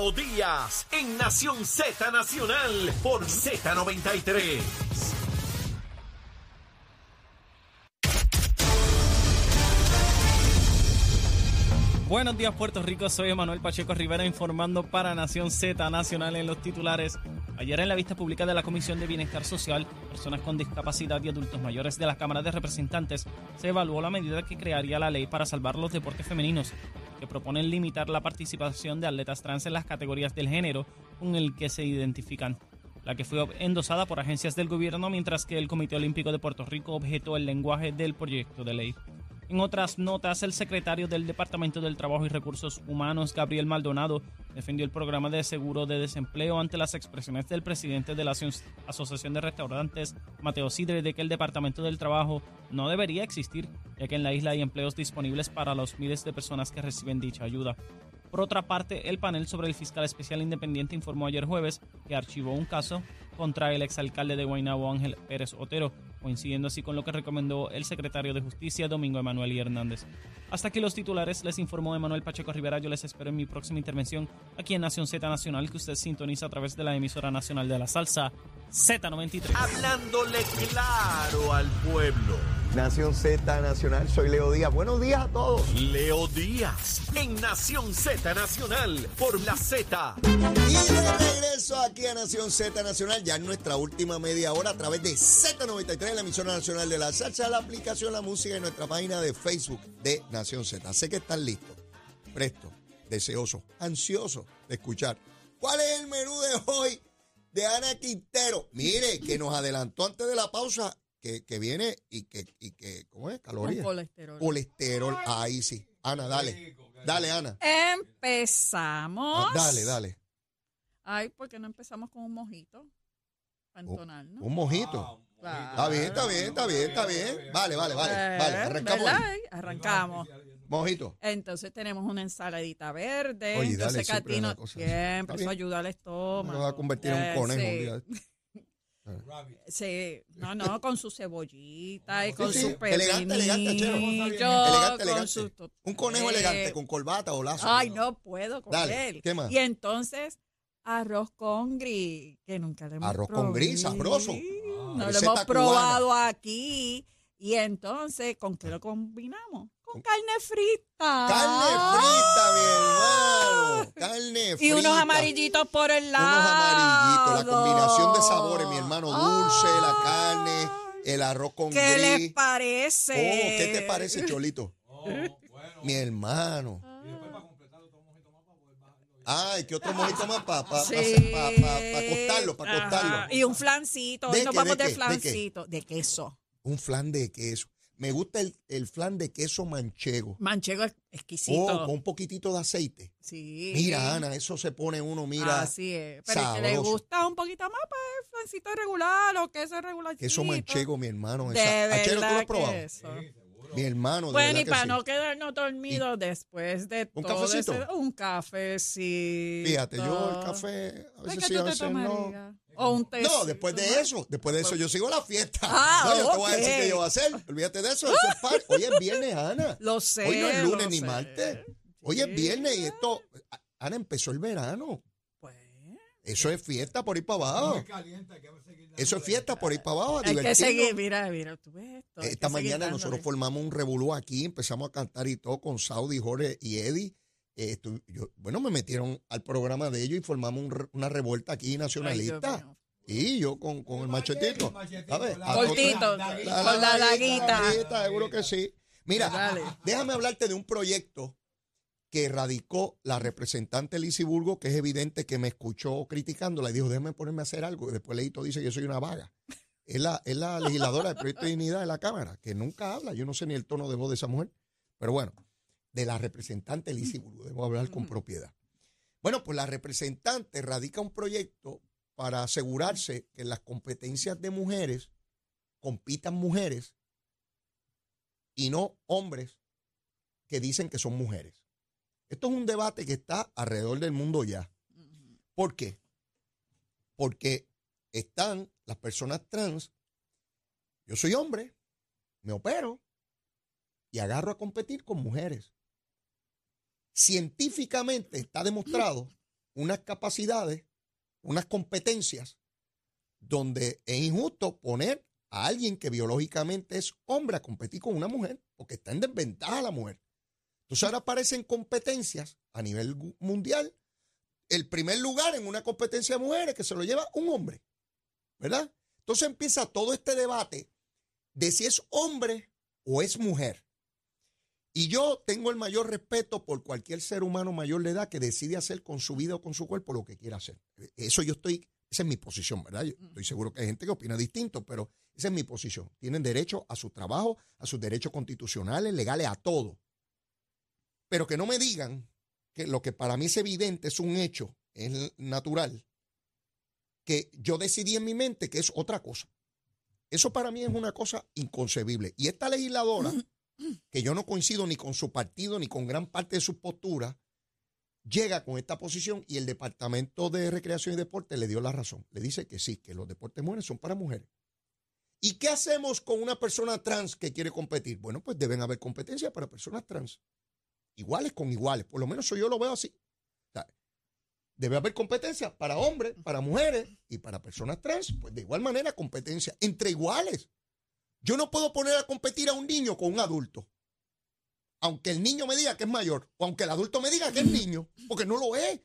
Leo Díaz en Nación Z Nacional por Z93. Buenos días Puerto Rico, soy Emanuel Pacheco Rivera informando para Nación Z Nacional en los titulares. Ayer en la vista pública de la Comisión de Bienestar Social, Personas con Discapacidad y Adultos Mayores de la Cámara de Representantes, se evaluó la medida que crearía la ley para salvar los deportes femeninos, que proponen limitar la participación de atletas trans en las categorías del género con el que se identifican. La que fue endosada por agencias del gobierno, mientras que el Comité Olímpico de Puerto Rico objetó el lenguaje del proyecto de ley. En otras notas, el secretario del Departamento del Trabajo y Recursos Humanos, Gabriel Maldonado, defendió el programa de seguro de desempleo ante las expresiones del presidente de la Asociación de Restaurantes, Mateo Sidre, de que el Departamento del Trabajo no debería existir, ya que en la isla hay empleos disponibles para los miles de personas que reciben dicha ayuda. Por otra parte, el panel sobre el fiscal especial independiente informó ayer jueves que archivó un caso contra el exalcalde de Guaynabo Ángel Pérez Otero, coincidiendo así con lo que recomendó el secretario de Justicia Domingo Emanuel Hernández. Hasta aquí los titulares, les informó Emanuel Pacheco Rivera, yo les espero en mi próxima intervención aquí en Nación Z Nacional que usted sintoniza a través de la emisora nacional de la salsa Z93. Hablándole claro al pueblo. Nación Z Nacional, soy Leo Díaz. Buenos días a todos. Leo Díaz en Nación Z Nacional por la Z. Y de regreso aquí a Nación Z Nacional, ya en nuestra última media hora a través de Z93, la emisora nacional de la salsa, la aplicación La Música y nuestra página de Facebook de Nación Z. Sé que están listos, prestos, deseosos, ansiosos de escuchar. ¿Cuál es el menú de hoy de Ana Quintero? Mire, que nos adelantó antes de la pausa que, que viene y que, y que, ¿cómo es? Calorías. colesterol. Colesterol, ahí sí. Ana, dale. Dale, Ana. Empezamos. Ah, Dale, dale. Ay, ¿por qué no empezamos con un mojito? Para entonar, ¿no? Un mojito. Claro. Está bien, está bien, está bien, está bien. Vale, vale, vale. Vale, Eh, arrancamos. Arrancamos. Mojito. Entonces tenemos una ensaladita verde. Oye, Yo dale sé que a siempre ti no eso ayuda al Me estómago. lo va a convertir en un Eh, conejo sí. un día. Sí, no, no, con su cebollita y con sí. su Elegante, elegante, chero. Elegante, con elegante. su Un conejo eh, elegante con corbata o lazo. Ay, no puedo con Dale, él. ¿qué más? Y entonces, arroz con gris, que nunca lo hemos Arroz con gris, sabroso. Sí, Ah, no lo hemos probado aquí. Y entonces, ¿con qué lo combinamos? Con carne frita. Carne frita, mi hermano. Carne frita. Y unos amarillitos por el lado. Unos amarillitos. La combinación de sabores, mi hermano. Dulce, la carne, el arroz con ¿Qué gris. les parece? Oh, ¿qué te parece, Cholito? Mi hermano. Ay, ¿qué otro mojito más para pa, Sí. pa- pa- pa acostarlo, para acostarlo? Y un flancito. ¿De Hoy nos vamos de flancito. De, queso. Un flan de queso. Me gusta el, el flan de queso manchego. Manchego ex- exquisito. Oh, con un poquitito de aceite. Sí. Mira, Ana, eso se pone uno, mira. Así es. Pero el que le sabroso. gusta un poquito más, pues flancito regular o queso regular. Queso manchego, mi hermano. De esa- Achero, ¿tú lo verdad has probado? que eso. Mi hermano, de Bueno, verdad y que para sí. no quedarnos dormidos después de ¿Un todo cafecito? ese- un cafecito. Fíjate, yo el café, a Pues, veces ¿qué sí, tú a te veces no. O un té. No, después de eso, después de eso yo sigo la fiesta. Ah, no, yo te voy a decir qué yo voy a hacer. Olvídate de eso, eso es par. Hoy es viernes, Ana. Lo sé. Hoy no es lunes ni sé. martes. Hoy es viernes y esto. Ana empezó el verano. Pues, Eso es fiesta por ir para abajo. Eso es fiesta por ir para abajo. hay que seguir, mira, mira, tú ves esto. Esta mañana nosotros formamos un revolú aquí, empezamos a cantar y todo con Saudi, Jorge y Eddie. Eh, estu- yo- bueno, me metieron al programa de ellos y formamos un una revuelta aquí nacionalista. y yo con, con el machetito. Cortito, todos- con la laguita. laguita, seguro que sí. Mira, Dale. déjame hablarte de un proyecto que radicó la representante Lizy Burgo, que es evidente que me escuchó criticándola y dijo, déjame ponerme a hacer algo. Y después Leito dice que yo soy una vaga. Es la, es la legisladora del proyecto de dignidad de la Cámara, que nunca habla. Yo no sé ni el tono de voz de esa mujer. Pero bueno, de la representante Lizy Burgo, debo hablar con propiedad. Bueno, pues la representante radica un proyecto para asegurarse que en las competencias de mujeres compitan mujeres y no hombres que dicen que son mujeres. Esto es un debate que está alrededor del mundo ya. ¿Por qué? Porque están las personas trans, yo soy hombre, me opero y agarro a competir con mujeres. Científicamente está demostrado unas capacidades, unas competencias, donde es injusto poner a alguien que biológicamente es hombre a competir con una mujer, porque está en desventaja la mujer. Entonces ahora aparecen competencias a nivel mundial. El primer lugar en una competencia de mujeres que se lo lleva un hombre, ¿verdad? Entonces empieza todo este debate de si es hombre o es mujer. Y yo tengo el mayor respeto por cualquier ser humano mayor de edad que decide hacer con su vida o con su cuerpo lo que quiera hacer. Eso yo estoy, esa es mi posición, ¿verdad? Yo estoy seguro que hay gente que opina distinto, pero esa es mi posición. Tienen derecho a su trabajo, a sus derechos constitucionales, legales, a todo. Pero que no me digan que lo que para mí es evidente, es un hecho, es natural, que yo decidí en mi mente que es otra cosa. Eso para mí es una cosa inconcebible. Y esta legisladora, que yo no coincido ni con su partido ni con gran parte de sus posturas, llega con esta posición y el Departamento de Recreación y Deporte le dio la razón. Le dice que sí, que los deportes mujeres son para mujeres. ¿Y qué hacemos con una persona trans que quiere competir? Bueno, pues deben haber competencias para personas trans. Iguales con iguales. Por lo menos yo lo veo así. Debe haber competencia para hombres, para mujeres y para personas trans. Pues de igual manera competencia entre iguales. Yo no puedo poner a competir a un niño con un adulto. Aunque el niño me diga que es mayor o aunque el adulto me diga que es niño, porque no lo es.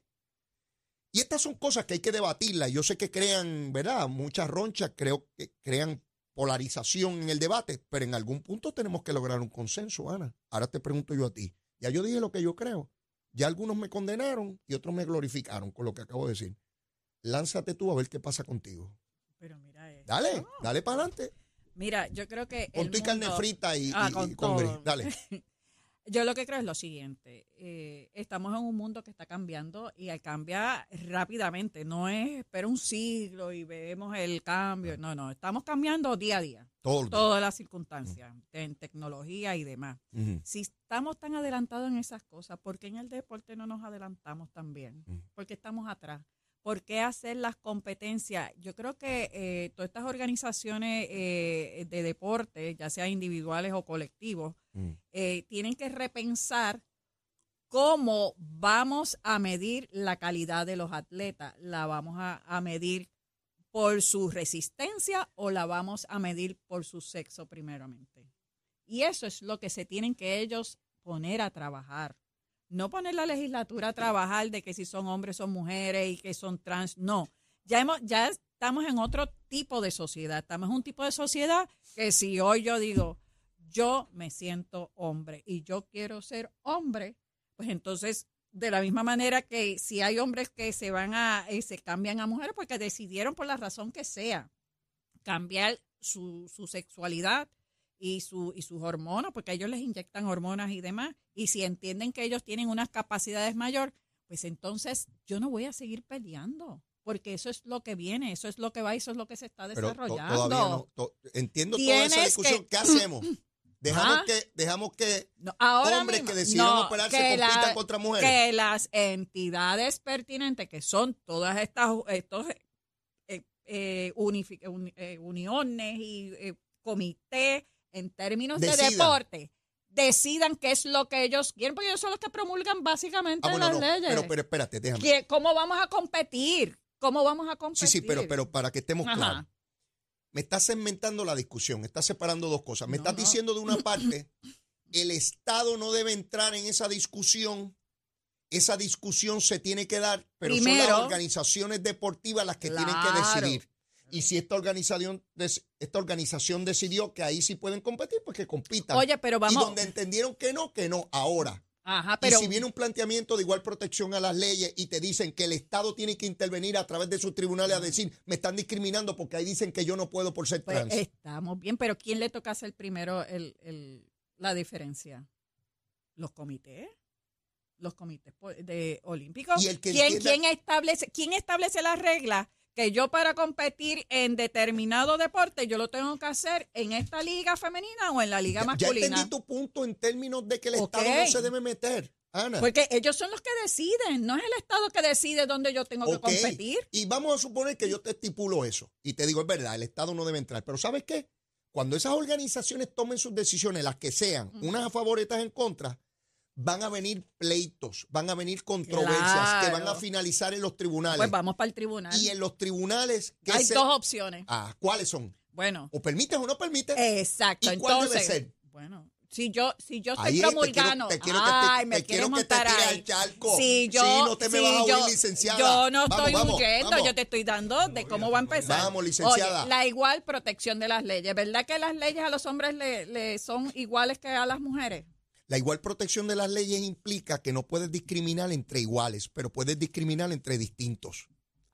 Y estas son cosas que hay que debatirlas. Yo sé que crean, ¿verdad? Muchas ronchas, creo que crean polarización en el debate, pero en algún punto tenemos que lograr un consenso, Ana. Ahora te pregunto yo a ti. Ya yo dije lo que yo creo. Ya algunos me condenaron y otros me glorificaron con lo que acabo de decir. Lánzate tú a ver qué pasa contigo. Pero mira esto. Dale, dale para adelante. Mira, yo creo que. Con tu carne frita y, Ah, y- con y con gris. todo. Dale. Yo lo que creo es lo siguiente, eh, estamos en un mundo que está cambiando y cambia rápidamente, no es espera un siglo y vemos el cambio, no, no, estamos cambiando día a día, Todo. todas las circunstancias, en tecnología y demás. Si estamos tan adelantados en esas cosas, ¿por qué en el deporte no nos adelantamos también? Mm. ¿Por qué estamos atrás? ¿Por qué hacer las competencias? Yo creo que eh, todas estas organizaciones eh, de deporte, ya sea individuales o colectivos, Mm. eh, tienen que repensar cómo vamos a medir la calidad de los atletas. ¿La vamos a, a medir por su resistencia o la vamos a medir por su sexo primeramente? Y eso es lo que se tienen que ellos poner a trabajar. No poner la legislatura a trabajar de que si son hombres son mujeres y que son trans. No, ya, hemos, ya estamos en otro tipo de sociedad. Estamos en un tipo de sociedad que si hoy yo digo, yo me siento hombre y yo quiero ser hombre, pues entonces de la misma manera que si hay hombres que se van a eh, se cambian a mujeres porque decidieron por la razón que sea cambiar su, su sexualidad y su y sus hormonas porque ellos les inyectan hormonas y demás y si entienden que ellos tienen unas capacidades mayor pues entonces yo no voy a seguir peleando porque eso es lo que viene eso es lo que va y eso es lo que se está desarrollando no. to- entiendo toda esa discusión. que- ¿Qué hacemos? Dejamos Ah. que, dejamos que No, ahora hombres mismo, que decidieron no, operarse que compitan la- contra mujeres. que las entidades pertinentes, que son todas estas estos eh, eh, unifi- eh, uniones y comités en términos de deporte, decidan qué es lo que ellos quieren, porque ellos son los que promulgan básicamente Ah, bueno, las no, leyes. pero, pero espérate, déjame. ¿Qué- ¿Cómo vamos a competir? ¿Cómo vamos a competir? Sí, sí, pero, pero para que estemos Ajá. claros. Me estás segmentando la discusión, me estás separando dos cosas. Me No, estás no. diciendo de una parte, el Estado no debe entrar en esa discusión. Esa discusión se tiene que dar, pero son las organizaciones deportivas las que tienen que decidir. Y si esta organización, esta organización decidió que ahí sí pueden competir, pues que compitan. Oye, pero y vamos. donde entendieron que no, que no, ahora. Ajá, pero y si viene un planteamiento de igual protección a las leyes y te dicen que el Estado tiene que intervenir a través de sus tribunales a decir, me están discriminando porque ahí dicen que yo no puedo por ser pues, trans. estamos bien, pero ¿quién le toca hacer primero el, el- la diferencia? ¿Los comités? ¿Los comités de olímpicos? Y el que ¿Quién, entienda- quién establece, ¿Quién establece las reglas que yo para competir en determinado deporte yo lo tengo que hacer en esta liga femenina o en la liga ya, ya masculina? entendí tu punto en términos de que el. Estado no se debe meter, Ana. Porque ellos son los que deciden, no es el Estado que decide dónde yo tengo que competir. Y vamos a suponer que yo te estipulo eso y te digo, es verdad, el Estado no debe entrar. Pero ¿sabes qué? Cuando esas organizaciones tomen sus decisiones, las que sean, unas a favor y otras en contra, van a venir pleitos, van a venir controversias que van a finalizar en los tribunales. Pues vamos para el tribunal. y en los tribunales, ¿qué Hay se- dos opciones. Ah, ¿cuáles son? Bueno, ¿O permites o no permites? exacto. ¿Y cuál debe Entonces, ser? bueno, si yo, si yo estoy es, te promulgando, quiero- te quiero que te- me te quiero que te montar ahí. al charco. Si yo, Sí, no te me vas a huir, yo- licenciada. Yo no Vamos, estoy vamos, huyendo, vamos. yo te estoy dando de cómo va a empezar. Vamos, licenciada. Oye, la igual protección de las leyes. ¿Verdad que las leyes a los hombres le, le son iguales que a las mujeres? La igual protección de las leyes implica que no puedes discriminar entre iguales, pero puedes discriminar entre distintos.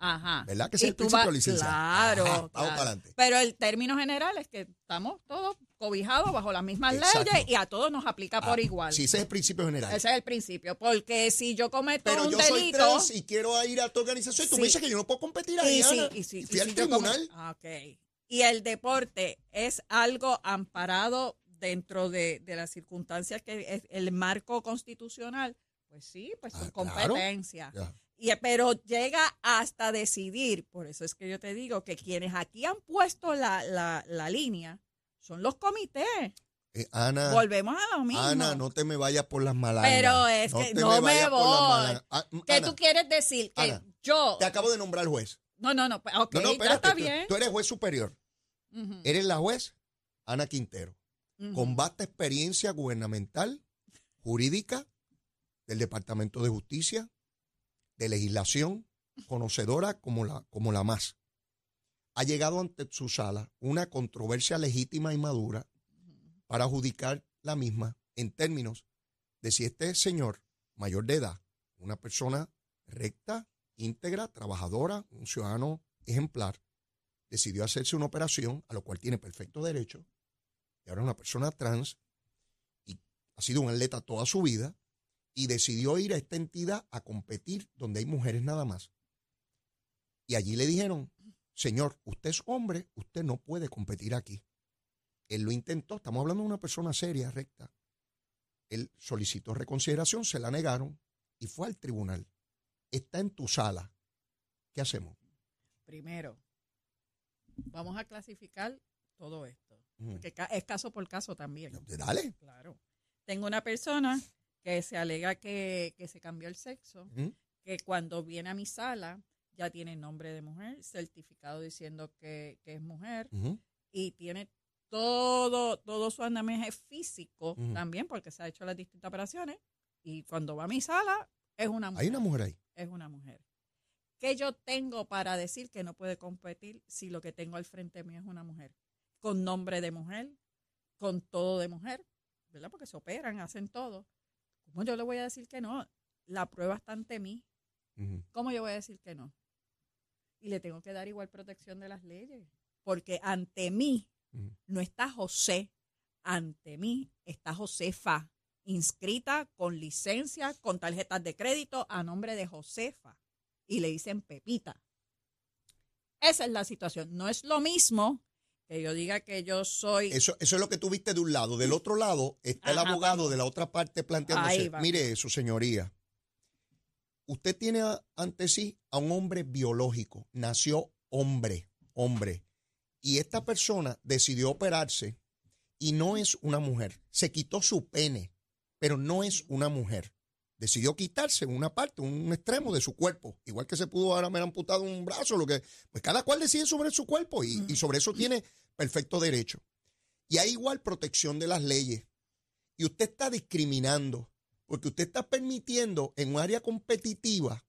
Ajá. ¿Verdad que es el principio, vas- licenciada? Claro, Ajá, vamos claro. para adelante. Pero el término general es que estamos todos cobijados bajo las mismas Exacto. leyes y a todos nos aplica por Ah, igual. Sí, ese es el principio general. Ese es el principio. Porque si yo cometo Pero un yo soy delito. trans y quiero ir a tu organización y tú Sí. me dices que yo no puedo competir ahí, y Ana. y si- Y y fui al si tribunal. Ah, ok. Y el deporte es algo amparado dentro de, de las circunstancias que es el marco constitucional. Pues sí, pues son Ah, claro. competencias. Ya. Y, pero llega hasta decidir, por eso es que yo te digo que quienes aquí han puesto la, la, la línea son los comités. Eh, Ana, Volvemos a lo mismo. Ana, no te me vayas por las malangas. Pero es que te no me las voy. Ah, ¿Qué Ana, tú quieres decir? Que Ana, yo... Te acabo de nombrar juez. No, no, no, pues, ok, No, no, ya espérate. está tú- bien. Tú eres juez superior. Ujú, Eres la juez Ana Quintero. Con vasta experiencia gubernamental, jurídica, del Departamento de Justicia, de legislación, conocedora como la, como la más. Ha llegado ante su sala una controversia legítima y madura para adjudicar la misma en términos de si este señor mayor de edad, una persona recta, íntegra, trabajadora, un ciudadano ejemplar, decidió hacerse una operación a lo cual tiene perfecto derecho y ahora una persona trans y ha sido un atleta toda su vida y decidió ir a esta entidad a competir donde hay mujeres nada más. Y allí le dijeron, señor, usted es hombre, usted no puede competir aquí. Él lo intentó, estamos hablando de una persona seria, recta. Él solicitó reconsideración, se la negaron y fue al tribunal. Está en tu sala. ¿Qué hacemos? Primero, vamos a clasificar todo esto. Porque es caso por caso también. Dale. Claro. Tengo una persona que se alega que, que se cambió el sexo, que cuando viene a mi sala ya tiene nombre de mujer, certificado diciendo que, que es mujer y tiene todo, todo su andamiaje físico también porque se ha hecho las distintas operaciones y cuando va a mi sala es una mujer. Hay una mujer ahí. es una mujer. ¿Qué yo tengo para decir que no puede competir si lo que tengo al frente mío es una mujer? Con nombre de mujer, con todo de mujer, ¿verdad? Porque se operan, hacen todo. ¿Cómo yo le voy a decir que no? La prueba está ante mí. ¿Cómo yo voy a decir que no? Y le tengo que dar igual protección de las leyes. Porque ante mí no está José, ante mí está Josefa, inscrita con licencia, con tarjetas de crédito a nombre de Josefa. Y le dicen Pepita. Esa es la situación. No es lo mismo que yo diga que yo soy... Eso, eso es lo que tú viste de un lado. Del otro lado está el abogado de la otra parte planteándose. Mire eso, señoría. Usted tiene ante sí a un hombre biológico. Nació hombre, hombre. Y esta persona decidió operarse y no es una mujer. Se quitó su pene, pero no es una mujer. Decidió quitarse una parte, un extremo de su cuerpo. Igual que se pudo ahora haber amputado un brazo, lo que. Pues cada cual decide sobre su cuerpo y, y sobre eso tiene perfecto derecho. Y hay igual protección de las leyes. Y usted está discriminando, porque usted está permitiendo en un área competitiva,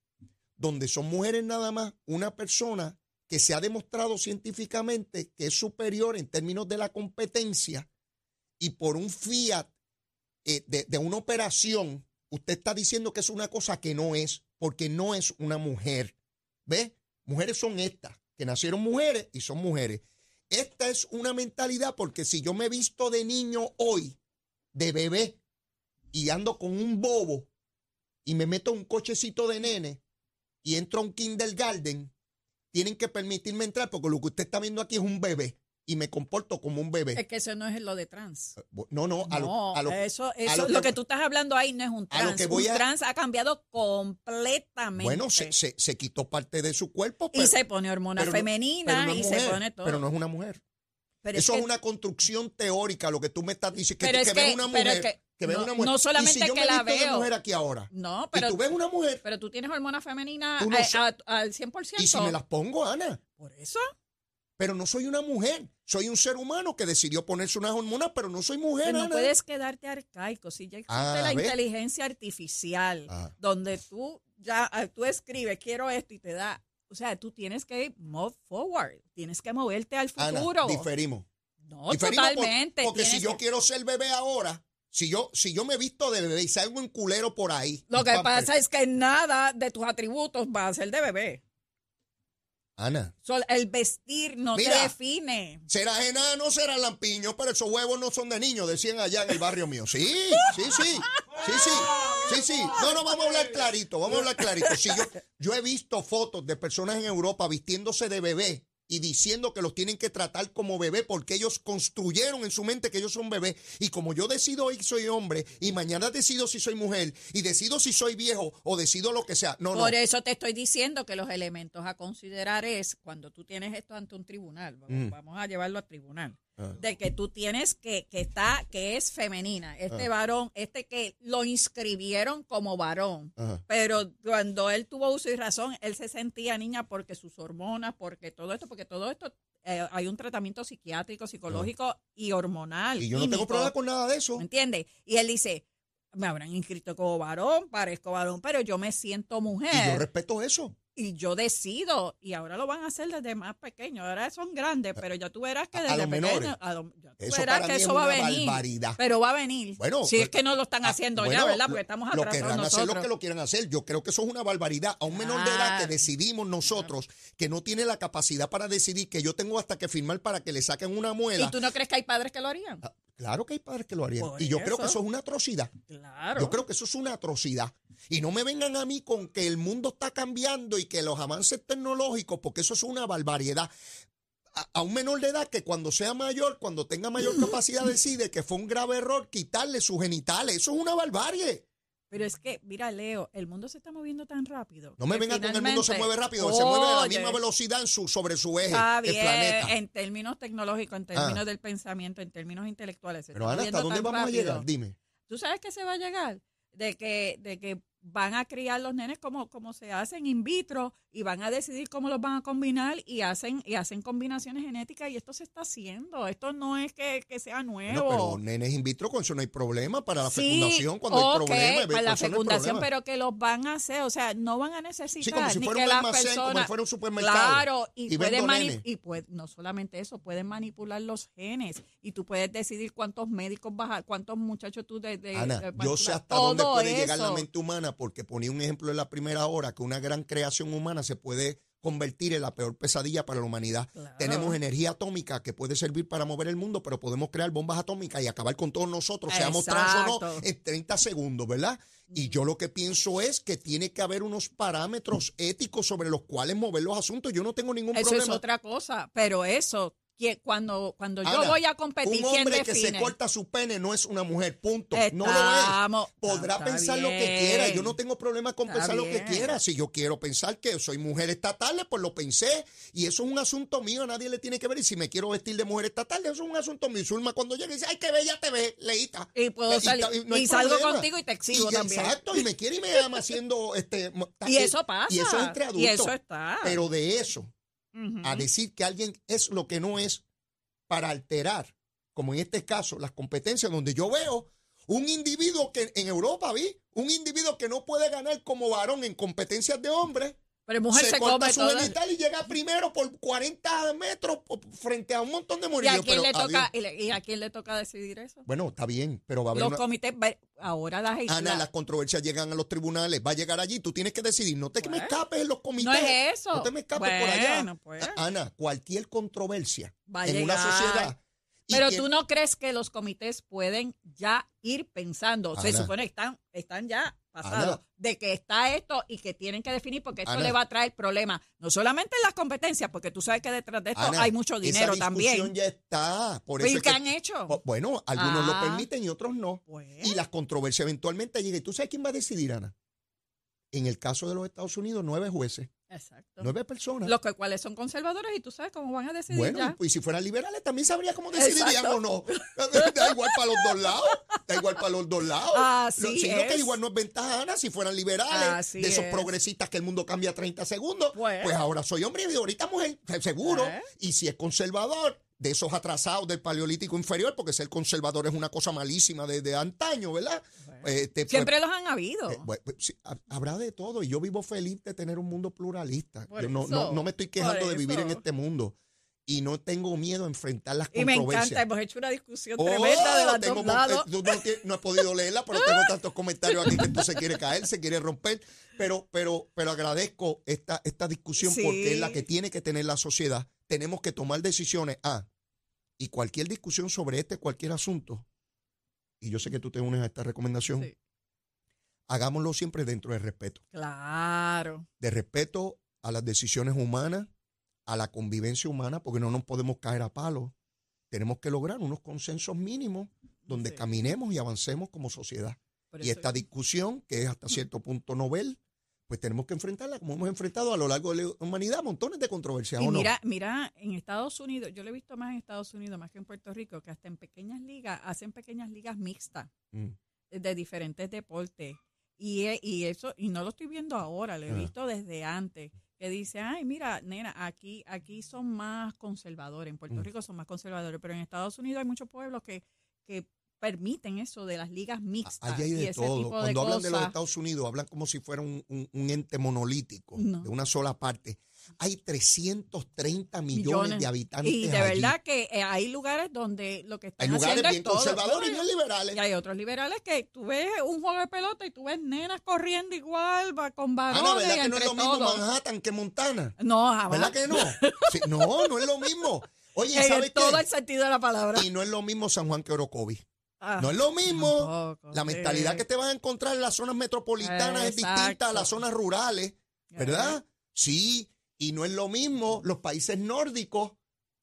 donde son mujeres nada más, una persona que se ha demostrado científicamente que es superior en términos de la competencia y por un fiat eh, de, de una operación, usted está diciendo que es una cosa que no es, porque no es una mujer. ¿Ve? Mujeres son estas, que nacieron mujeres y son mujeres. Esta es una mentalidad porque si yo me he visto de niño hoy, de bebé, y ando con un bobo, y me meto un cochecito de nene, y entro a un kindergarten, tienen que permitirme entrar porque lo que usted está viendo aquí es un bebé, y me comporto como un bebé. Es que eso no es lo de trans. No, no, a lo, no, a lo- eso, eso lo lo, que- que, tú estás hablando ahí no es un a lo trans. que voy un a- trans ha cambiado completamente. bueno, se, se- se quitó parte de su cuerpo, y se pone hormona no- femenina no y mujer, se pone todo. Pero no es una mujer. Pero Eso es, que- una construcción teórica, lo que tú me estás diciendo, que, que es ves que- una mujer, que, que ves No- una mujer. no solamente y si yo que me la visto de veo. mujer aquí ahora. No, y pero, tú ves una mujer pero tú tienes hormonas femeninas no eh, al 100%. y si me las pongo, Ana. Por eso. Pero no soy una mujer. Soy un ser humano que decidió ponerse unas hormonas, pero no soy mujer, Pero no Ana. puedes quedarte arcaico. Si ya existe Ah, la inteligencia artificial, Ah. donde tú ya ah, tú escribes quiero esto y te da. O sea, tú tienes que move forward. Tienes que moverte al Ana, futuro. diferimos. no, Diferimos por- totalmente. porque si yo que- quiero ser bebé ahora, si yo, si yo me visto de bebé y salgo en culero por ahí. Lo que pasa es que nada de tus atributos va a ser de bebé. Ana, el vestir no te Mira. define. serás enano, serás lampiño, pero esos huevos no son de niños, decían allá en el barrio mío. Sí, sí, sí, sí, sí, sí, sí. No, no, vamos a hablar clarito, vamos a hablar clarito. Yo, yo he visto fotos de personas en Europa vistiéndose de bebé y diciendo que los tienen que tratar como bebé porque ellos construyeron en su mente que ellos son bebés. Y como yo decido hoy soy hombre y mañana decido si soy mujer y decido si soy viejo o decido lo que sea. No, no. Por eso te estoy diciendo que los elementos a considerar es cuando tú tienes esto ante un tribunal, vamos, Mm. vamos a llevarlo al tribunal, Ah. de que tú tienes que, que está, que es femenina, este Ah. varón, este que lo inscribieron como varón, Ajá. pero cuando él tuvo uso y razón, él se sentía niña porque sus hormonas, porque todo esto, porque todo esto, eh, hay un tratamiento psiquiátrico, psicológico y hormonal. Y yo no tengo problema con nada de eso. ¿Me entiendes? Y él dice, me habrán inscrito como varón, parezco varón, pero yo me siento Y yo mujer respeto eso. Y yo decido. Y ahora lo van a hacer desde más pequeño. Ahora son grandes, pero ya tú verás que A- a desde los menores. pequeño, a los- ya tú Eso verás para que mí es eso va a una venir. barbaridad. Pero va a venir. Bueno, si es pues, que no lo están Ah, haciendo bueno, ya, ¿verdad? lo- Porque estamos Lo atrasados querrán hacer nosotros. lo que lo quieran hacer. Yo creo que eso es una barbaridad. A un menor de edad que Ah. decidimos nosotros, que no tiene la capacidad para decidir, que yo tengo hasta que firmar para que le saquen una muela. ¿Y tú no crees que hay padres que lo harían? Ah, Claro que hay padres que lo harían. Por y yo creo que eso. eso es una atrocidad. Claro. Yo creo que eso es una atrocidad. Y no me vengan a mí con que el mundo está cambiando y que los avances tecnológicos, porque eso es una barbaridad. A, a un menor de edad que cuando sea mayor, cuando tenga mayor capacidad, decide que fue un grave error quitarle sus genitales. Eso es una barbarie. Pero es que, mira, Leo, el mundo se está moviendo tan rápido. No me que vengan con el mundo se mueve rápido, se mueve a la misma velocidad en su, sobre su eje, Está el bien, planeta. en términos tecnológicos, en términos del pensamiento, en términos intelectuales. se Pero está Ana, ¿hasta dónde vamos rápido. a llegar? Dime. ¿Tú sabes que se va a llegar? De que, de que van a criar los nenes como, como se hacen in vitro y van a decidir cómo los van a combinar y hacen y hacen combinaciones genéticas y esto se está haciendo. Esto no es que, que sea nuevo. pero nenes in vitro, con eso no hay problema. Para la Sí, fecundación, cuando hay ok, problema, para la no hay fecundación, pero que los van a hacer, o sea, no van a necesitar Sí, como si ni fuera que un como personas- si fuera un supermercado. Claro, y, Y pueden y puede- no solamente eso, pueden manipular los genes y tú puedes decidir cuántos médicos vas a, cuántos muchachos tú de, de- Ana, de- yo sé hasta dónde puede llegar la mente humana, porque ponía un ejemplo en la primera hora, que una gran creación humana se puede convertir en la peor pesadilla para la humanidad. Claro. Tenemos energía atómica que puede servir para mover el mundo, pero podemos crear bombas atómicas y acabar con todos nosotros, seamos trans o no, en 30 segundos, ¿verdad? Y yo lo que pienso es que tiene que haber unos parámetros éticos sobre los cuales mover los asuntos. Yo no tengo ningún Eso problema. es otra cosa, pero eso, que cuando, cuando yo voy a competir, un ¿quién hombre que se corta su pene no es una mujer, punto. no lo es. Podrá pensar lo que quiera. Yo no tengo problema con Está pensar lo que quiera. Si yo quiero pensar que soy mujer estatal, pues lo pensé. Y eso es un asunto mío, a nadie le tiene que ver. Y si me quiero vestir de mujer estatal, eso es un asunto mío. Zulma cuando llega y dice, ay, qué bella te ves, leíta. Y puedo salir- no hay y salgo problema. contigo y te exhibo Y también. Exacto, y me quiere y me ama haciendo este. Y eso pasa. Y eso es entre Y adultos. eso está. Pero de eso A decir que alguien es lo que no es para alterar, como en este caso, las competencias donde yo veo un individuo que en Europa vi, un individuo que no puede ganar como varón en competencias de hombres, Pero mujer se, corta come su todo. genital y llega primero por 40 metros frente a un montón de ¿Y a quién pero, le toca, y, le- y a quién le toca decidir eso? Bueno, está bien, pero va a haber Los una... comités, ahora las Ana, la- las controversias llegan a los tribunales, va a llegar allí, tú tienes que decidir, no te que me Pues, escapes en los comités. no es eso. No te me escapes por allá. Bueno, pues. Ana, cualquier controversia Va en una llegar. sociedad. Y Pero que- tú no crees que los comités pueden ya ir pensando, se supone que están, están ya pasados, Ana. de que está esto y que tienen que definir porque esto Ana. le va a traer problemas, no solamente en las competencias, porque tú sabes que detrás de esto hay mucho dinero esa discusión también. ya está. Por ¿Y eso es qué que- han hecho? Bueno, algunos lo Ah. permiten y otros no. Pues. Y las controversias eventualmente llegan. ¿Y tú sabes quién va a decidir, Ana? En el caso de los Estados Unidos, nueve jueces, Exacto. nueve personas. Los que, cuales son conservadores y tú sabes cómo van a decidir Bueno, ya. y si fueran liberales también sabría cómo decidirían o no. Da igual para los dos lados. Da igual para los dos lados. Así Lo- sino que igual no es ventaja, Ana, si fueran liberales, Así de esos es. progresistas que el mundo cambia 30 segundos, Pues. pues, ahora soy hombre y ahorita mujer, seguro. Y si es conservador, de esos atrasados del paleolítico inferior, porque ser conservador es una cosa malísima desde antaño, ¿verdad? Este, pues, Siempre los han habido. eh, bueno, pues, sí, ha- habrá de todo y yo vivo feliz de tener un mundo pluralista. Yo no, eso, no, no me estoy quejando de vivir en este mundo y no tengo miedo a enfrentar las y me controversias. encanta, hemos hecho una discusión Oh, tremenda de los tengo dos mon- lados. tú no, no has podido leerla, pero tengo tantos comentarios aquí que esto se quiere caer, se quiere romper. Pero, pero, pero agradezco esta, esta discusión Sí. porque es la que tiene que tener la sociedad. Tenemos que tomar decisiones. Ah, y cualquier discusión sobre este, cualquier asunto, y yo sé que tú te unes a esta recomendación, Sí. hagámoslo siempre dentro del respeto. Claro. De respeto a las decisiones humanas, a la convivencia humana, porque no nos podemos caer a palos. Tenemos que lograr unos consensos mínimos donde Sí. caminemos y avancemos como sociedad. Por Y esta discusión, que es hasta cierto punto novel, pues tenemos que enfrentarla como hemos enfrentado a lo largo de la humanidad, montones de controversias. Y ¿o no? mira, mira, en Estados Unidos, yo lo he visto más en Estados Unidos, más que en Puerto Rico, que hasta en pequeñas ligas, hacen pequeñas ligas mixtas Mm. de diferentes deportes. Y, e- y eso, y no lo estoy viendo ahora, lo he Ah. visto desde antes, que dice, ay, mira, nena, aquí, aquí son más conservadores, en Puerto Mm. Rico son más conservadores, pero en Estados Unidos hay muchos pueblos que, que permiten eso de las ligas mixtas. Allí hay y de ese todo. tipo Cuando de hablan de los. Estados Unidos, hablan como si fuera un, un- un ente monolítico, No. de una sola parte. Hay 330 millones, de habitantes. Y de allí. verdad que eh, hay lugares donde lo que están Hay lugares haciendo bien es todo. conservadores y bien liberales. Y hay otros liberales que tú ves un juego de pelota y tú ves nenas corriendo igual, va con varones Ana, ¿verdad y que no es lo mismo todos. Manhattan que Montana? No, jamás. ¿Verdad que no? Sí, no, no es lo mismo. Oye, En ¿sabes todo el sentido de la palabra. Y no es lo mismo San Juan que Orocovi. Ah, No es lo mismo. tampoco, La sí. mentalidad que te vas a encontrar en las zonas metropolitanas es distinta a las zonas rurales, ¿verdad? Sí, y no es lo mismo los países nórdicos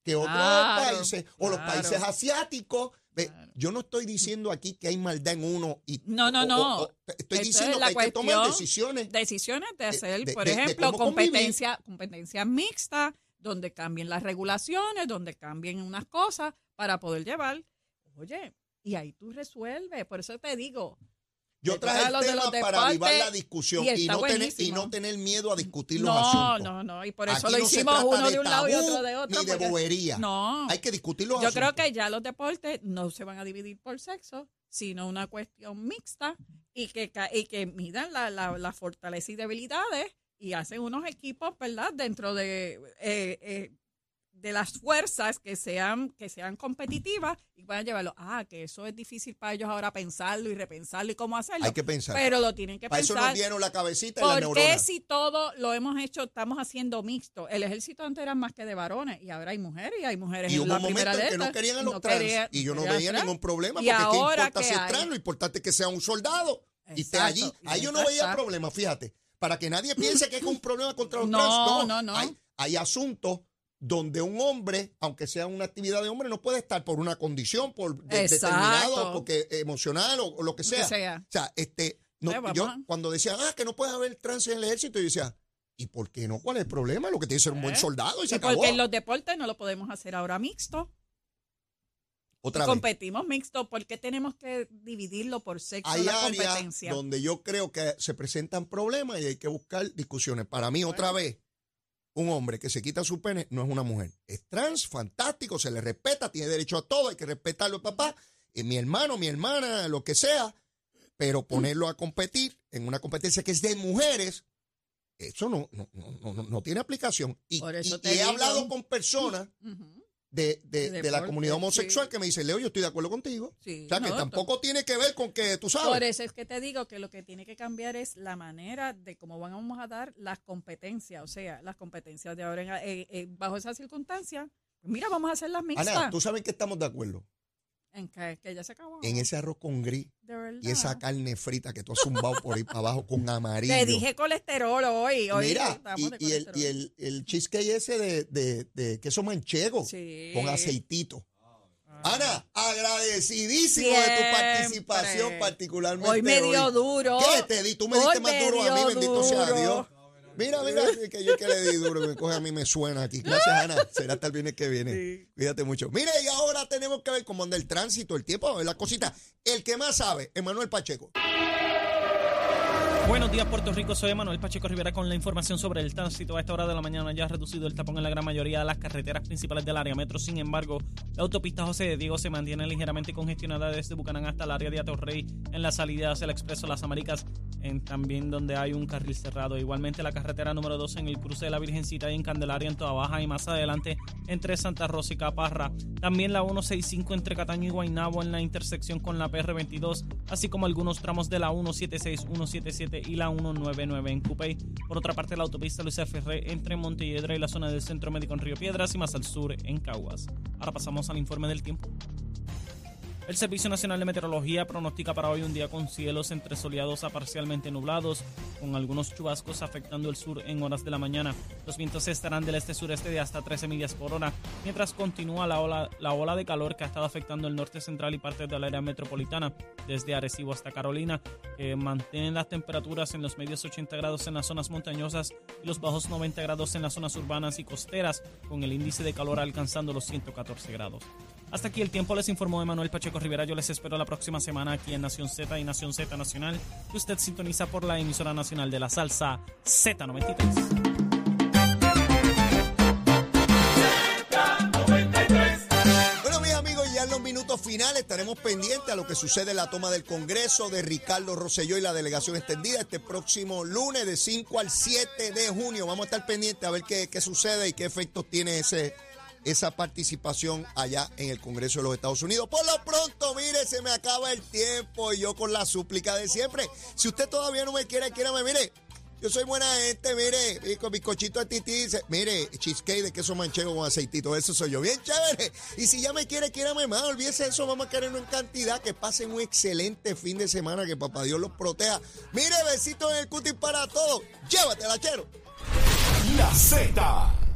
que otros Claro, países o los países asiáticos. Claro. Yo no estoy diciendo aquí que hay maldad en uno y No, no, o- no. o- estoy Esto diciendo es que hay que tomar decisiones. Decisiones de hacer, de- por de- ejemplo, convivir. competencia, competencia mixta, donde cambien las regulaciones, donde cambien unas cosas para poder llevar. Oye, y ahí tú resuelves. Por eso te digo, Yo traje el tema para avivar la discusión y no tener, y no tener miedo a discutir los no, asuntos. no, no, y por eso Aquí lo no hicimos uno de, un lado y otro de otro. Ni de bobería. no, Hay que discutir los yo creo que ya los deportes no se van a dividir por sexo, sino una cuestión mixta y que, y que midan la, la, la fortaleza y debilidades y hacen unos equipos, ¿verdad? Dentro de, eh, eh, de las fuerzas que sean, que sean competitivas y a llevarlo. Ah, que eso es difícil para ellos ahora pensarlo y repensarlo y cómo hacerlo. Hay que pensar. Pero lo tienen que Para eso pensar. nos dieron la cabecita y la ¿Por neurona. qué si todo lo hemos hecho, estamos haciendo mixto? El ejército antes era más que de varones y ahora hay mujeres y hay mujeres Y en hubo la un momento primera que no querían a los No trans. y yo no veía trans. ningún problema. Y Porque ¿qué importa que si es trans? Lo importante es que sea un soldado. Y esté allí. Ahí yo no eso veía problema, fíjate. Para que nadie piense que es un problema contra los No, trans. no, no. Hay, hay asuntos donde un hombre, aunque sea una actividad de hombre, no puede estar por una condición, por de- determinado, porque emocional o, o lo que sea. O sea, este, no, Eh, yo cuando decían, ah, que no puede haber trans en el ejército, yo decía, ¿y por qué no? ¿Cuál es el problema? Lo que tiene que ser un buen Eh, soldado y se acabó. porque en los deportes no lo podemos hacer ahora mixto. Otra vez. Competimos mixto. ¿Por qué tenemos que dividirlo por sexo Hay la áreas competencia? donde yo creo que se presentan problemas y hay que buscar discusiones. Para mí, otra vez, un hombre que se quita su pene no es una mujer. Es trans, fantástico, se le respeta, tiene derecho a todo, hay que respetarlo, papá. Y mi hermano, mi hermana, lo que sea. Pero ponerlo a competir en una competencia que es de mujeres, eso no, no, no, no- no tiene aplicación. Y, Por eso y- te y he habló con personas de- De de la comunidad homosexual sí. que me dicen, Leo, yo estoy de acuerdo contigo. sí. O sea, que tampoco tiene que ver con que tú sabes. Por eso es que te digo que lo que tiene que cambiar es la manera de cómo vamos a dar las competencias, o sea, las competencias de ahora en, eh, eh, bajo esas circunstancias. Mira, vamos a hacer las mixtas. Ana, tú sabes que estamos de acuerdo En que, que ya se acabó. en ese arroz con gris de verdad. y esa carne frita que tú has zumbado por ahí para abajo con amarillo. Te dije colesterol hoy. hoy Mira, y, de y el, y el, el cheesecake ese de, de, de queso manchego Sí. con aceitito. Ana, agradecidísimo de tu participación, particularmente. Hoy me dio duro. ¿Qué te di? Tú me Hoy diste más duro a mí, bendito sea. Dios. Mira, mira, que yo que le di duro, me coge a mí, me suena aquí. Gracias, Ana. Será hasta el viernes que viene. Cuídate mucho. Mire, y ahora tenemos que ver cómo anda el tránsito, el tiempo, a ver la cosita. El que más sabe, Emanuel Pacheco. Buenos días, Puerto Rico. Soy Manuel Pacheco Rivera con la información sobre el tránsito. A esta hora de la mañana ya ha reducido el tapón en la gran mayoría de las carreteras principales del área metro. Sin embargo, la autopista José de Diego se mantiene ligeramente congestionada desde Bucanán hasta el área de Atorrey en la salida hacia el Expreso Las Américas, en, también donde hay un carril cerrado. Igualmente la carretera número 2 en el cruce de la Virgencita y en Candelaria en Toda Baja y más adelante entre Santa Rosa y Caparra. También la 165 entre Cataño y Guaynabo en la intersección con la PR22, así como algunos tramos de la 176, 177 y la 199 en Cupey. Por otra parte, la autopista Luisa Ferré entre Montelledra y la zona del Centro Médico en Río Piedras y más al sur en Caguas. Ahora pasamos al informe del tiempo. El Servicio Nacional de Meteorología pronostica para hoy un día con cielos entre soleados a parcialmente nublados, con algunos chubascos afectando el sur en horas de la mañana. Los vientos estarán del este-sureste de hasta 13 millas por hora, mientras continúa la ola, la de calor que ha estado afectando el norte central y parte del área metropolitana, desde Arecibo hasta Carolina, que mantienen las temperaturas en los medios 80 grados en las zonas montañosas y los bajos 90 grados en las zonas urbanas y costeras, con el índice de calor alcanzando los 114 grados. Hasta aquí el tiempo, les informó Emanuel Pacheco Rivera. Yo les espero la próxima semana aquí en Nación Z y Nación Z Nacional, que usted sintoniza por la emisora nacional de la salsa Z93. Bueno, mis amigos, ya en los minutos finales estaremos pendientes a lo que sucede en la toma del Congreso de Ricardo Rosselló y la delegación extendida este próximo lunes de 5 al 7 de junio. Vamos a estar pendientes a ver qué, qué sucede y qué efectos tiene ese, esa participación allá en el Congreso de los Estados Unidos. Por lo pronto, mire, se me acaba el tiempo y yo con la súplica de siempre. Si usted todavía no me quiere, quiérame, mire. Yo soy buena gente, mire, con bizcochito de tití, mire, cheesecake de queso manchego con aceitito, eso soy yo, bien chévere. Y si ya me quiere, quiérame más, olvídese de eso, vamos a querernos en cantidad, que pasen un excelente fin de semana, que papá Dios los proteja. Mire, besitos en el cutis para todos, llévatela, chero. La Z